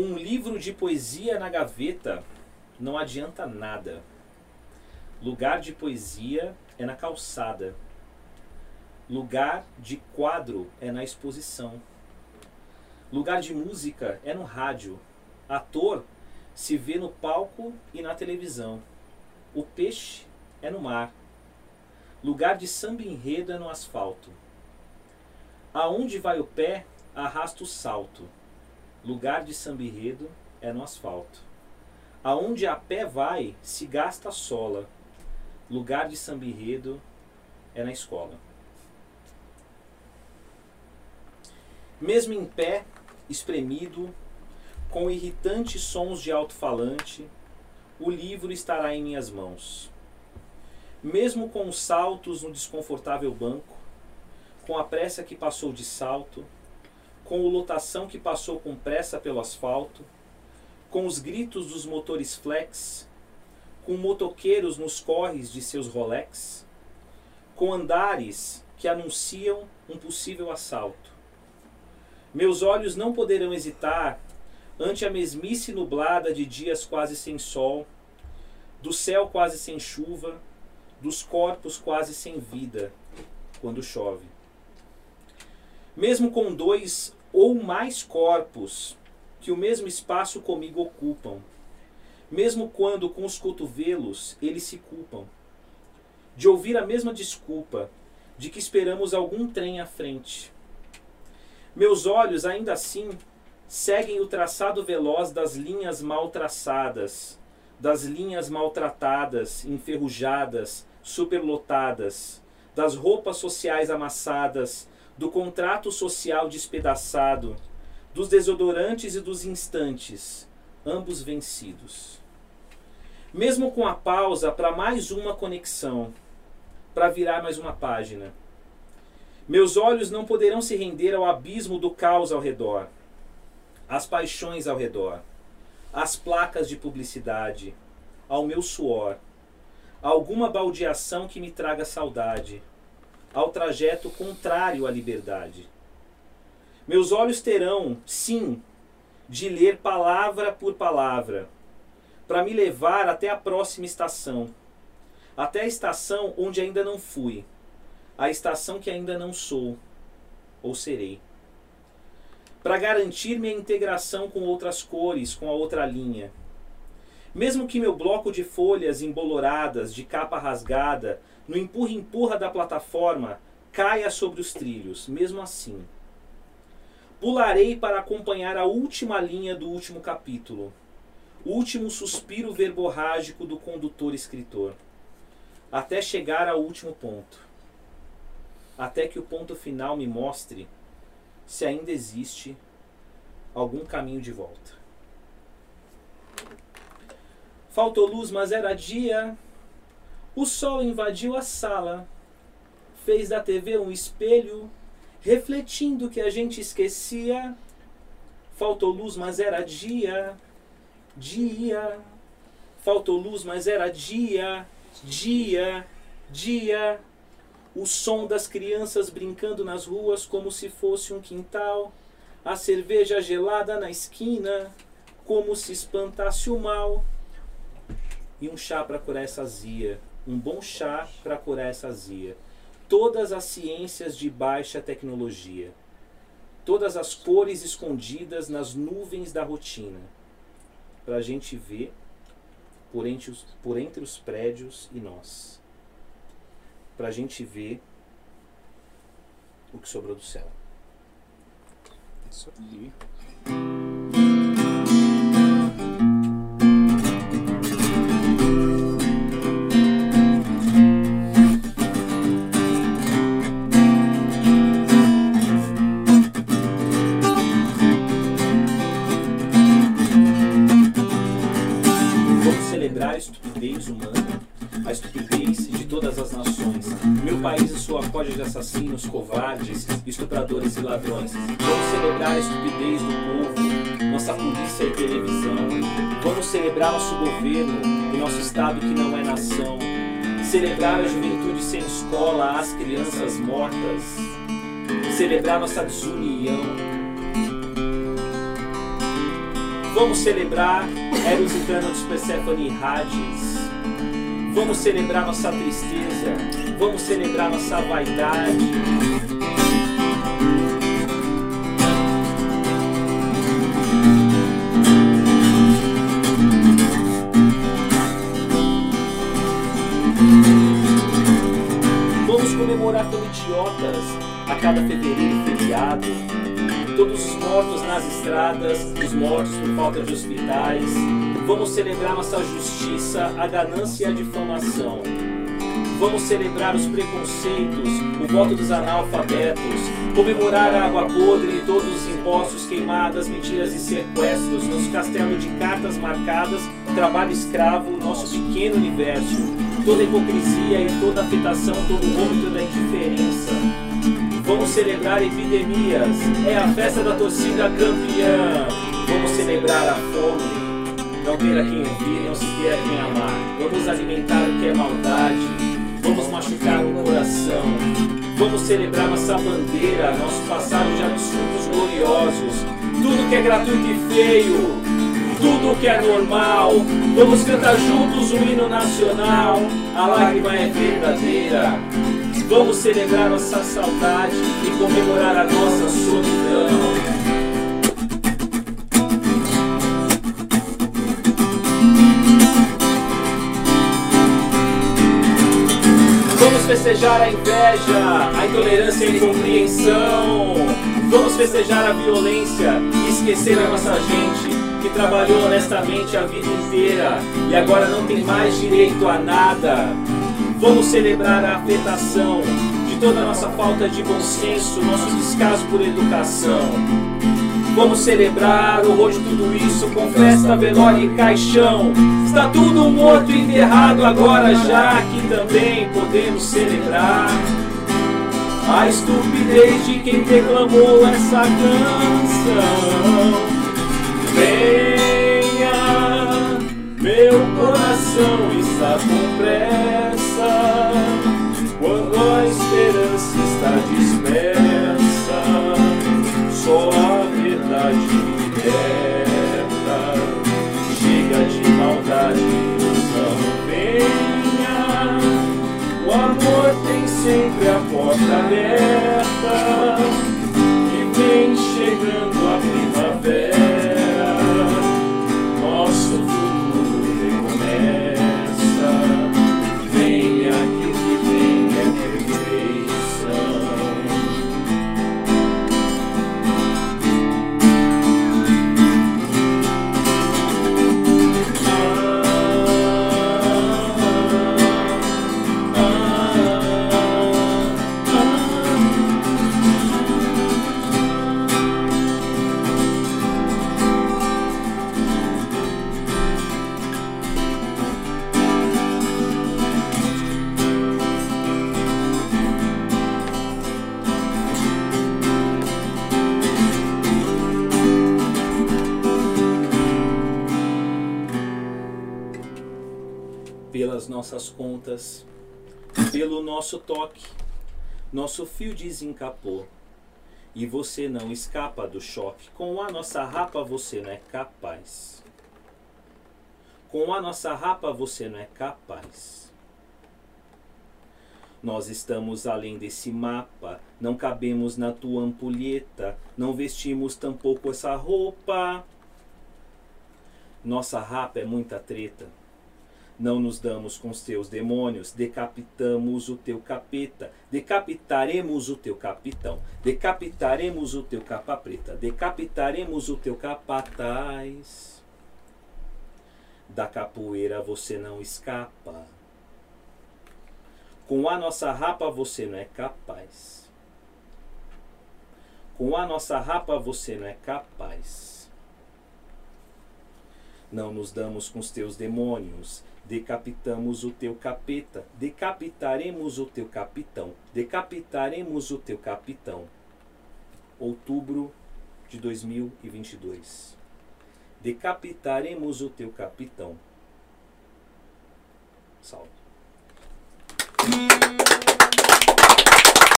Um livro de poesia na gaveta não adianta nada. Lugar de poesia é na calçada. Lugar de quadro é na exposição. Lugar de música é no rádio. Ator se vê no palco e na televisão. O peixe é no mar. Lugar de samba enredo é no asfalto. Aonde vai o pé, arrasta o salto. Lugar de samba enredo é no asfalto. Aonde a pé vai, se gasta a sola. Lugar de samba enredo é na escola. Mesmo em pé, espremido, com irritantes sons de alto-falante, o livro estará em minhas mãos. Mesmo com os saltos no desconfortável banco, com a pressa que passou de salto, com o lotação que passou com pressa pelo asfalto, com os gritos dos motores flex, com motoqueiros nos corres de seus Rolex, com andares que anunciam um possível assalto. Meus olhos não poderão hesitar ante a mesmice nublada de dias quase sem sol, do céu quase sem chuva, dos corpos quase sem vida, quando chove. Mesmo com dois ou mais corpos que o mesmo espaço comigo ocupam, mesmo quando com os cotovelos eles se culpam, de ouvir a mesma desculpa de que esperamos algum trem à frente. Meus olhos, ainda assim, seguem o traçado veloz das linhas mal traçadas, das linhas maltratadas, enferrujadas, superlotadas, das roupas sociais amassadas, do contrato social despedaçado, dos desodorantes e dos instantes, ambos vencidos. Mesmo com a pausa para mais uma conexão, para virar mais uma página. Meus olhos não poderão se render ao abismo do caos ao redor, às paixões ao redor, às placas de publicidade, ao meu suor, a alguma baldeação que me traga saudade, ao trajeto contrário à liberdade. Meus olhos terão, sim, de ler palavra por palavra, para me levar até a próxima estação, até a estação onde ainda não fui, a estação que ainda não sou ou serei. Para garantir minha integração com outras cores, com a outra linha. Mesmo que meu bloco de folhas emboloradas, de capa rasgada, no empurra-empurra da plataforma, caia sobre os trilhos, mesmo assim. Pularei para acompanhar a última linha do último capítulo, o último suspiro verborrágico do condutor escritor, até chegar ao último ponto. Até que o ponto final me mostre se ainda existe algum caminho de volta. Faltou luz, mas era dia. O sol invadiu a sala, fez da TV um espelho, refletindo que a gente esquecia. Faltou luz, mas era dia, dia. Faltou luz, mas era dia, dia, dia. O som das crianças brincando nas ruas como se fosse um quintal. A cerveja gelada na esquina, como se espantasse o mal. E um chá para curar essa azia um bom chá para curar essa azia. Todas as ciências de baixa tecnologia. Todas as cores escondidas nas nuvens da rotina. Para a gente ver por entre, os, por entre os prédios e nós. Para a gente ver o que sobrou do céu. Isso aí. Código de assassinos, covardes, estupradores e ladrões. Vamos celebrar a estupidez do povo, nossa polícia e televisão. Vamos celebrar nosso governo e nosso Estado que não é nação. Celebrar a juventude sem escola, as crianças mortas. Celebrar nossa desunião. Vamos celebrar Eros e Thanatos, Persephone e Hades. Vamos celebrar nossa tristeza. Vamos celebrar nossa vaidade. Vamos comemorar como idiotas a cada fevereiro feriado. Todos os mortos nas estradas, os mortos por falta de hospitais. Vamos celebrar nossa justiça, a ganância e a difamação. Vamos celebrar os preconceitos, o voto dos analfabetos, comemorar a água podre e todos os impostos, queimadas, mentiras e sequestros, nosso castelo de cartas marcadas, trabalho escravo, nosso pequeno universo, toda hipocrisia e toda afetação, todo o vômito da indiferença. Vamos celebrar epidemias, é a festa da torcida campeã. Vamos celebrar a fome, não ter a quem ouvir, não se ter a quem amar. Vamos alimentar o que é maldade vamos machucar o coração. Vamos celebrar nossa bandeira, nosso passado de absurdos gloriosos. Tudo que é gratuito e feio, tudo que é normal. Vamos cantar juntos o hino nacional. A lágrima é verdadeira. Vamos celebrar nossa saudade e comemorar a nossa solidão. Festejar a inveja, a intolerância e a incompreensão. Vamos festejar a violência e esquecer a nossa gente que trabalhou honestamente a vida inteira e agora não tem mais direito a nada. Vamos celebrar a afetação de toda a nossa falta de bom senso, nosso descaso por educação. Vamos celebrar o de tudo isso com festa, velório e caixão. Está tudo morto e enterrado agora já que também podemos celebrar a estupidez de quem declamou essa canção. Venha, meu coração está com pressa quando a esperança está dispersa. Nossas contas, pelo nosso toque, nosso fio desencapou. E você não escapa do choque. Com a nossa rapa você não é capaz. Com a nossa rapa você não é capaz. Nós estamos além desse mapa, não cabemos na tua ampulheta, não vestimos tampouco essa roupa. Nossa rapa é muita treta. Não nos damos com os teus demônios, decapitamos o teu capeta, decapitaremos o teu capitão, decapitaremos o teu capa preta, decapitaremos o teu capataz. Da capoeira você não escapa. Com a nossa rapa você não é capaz. Com a nossa rapa você não é capaz. Não nos damos com os teus demônios, decapitamos o teu capeta, decapitaremos o teu capitão, decapitaremos o teu capitão. Outubro de 2022. Decapitaremos o teu capitão. Salve.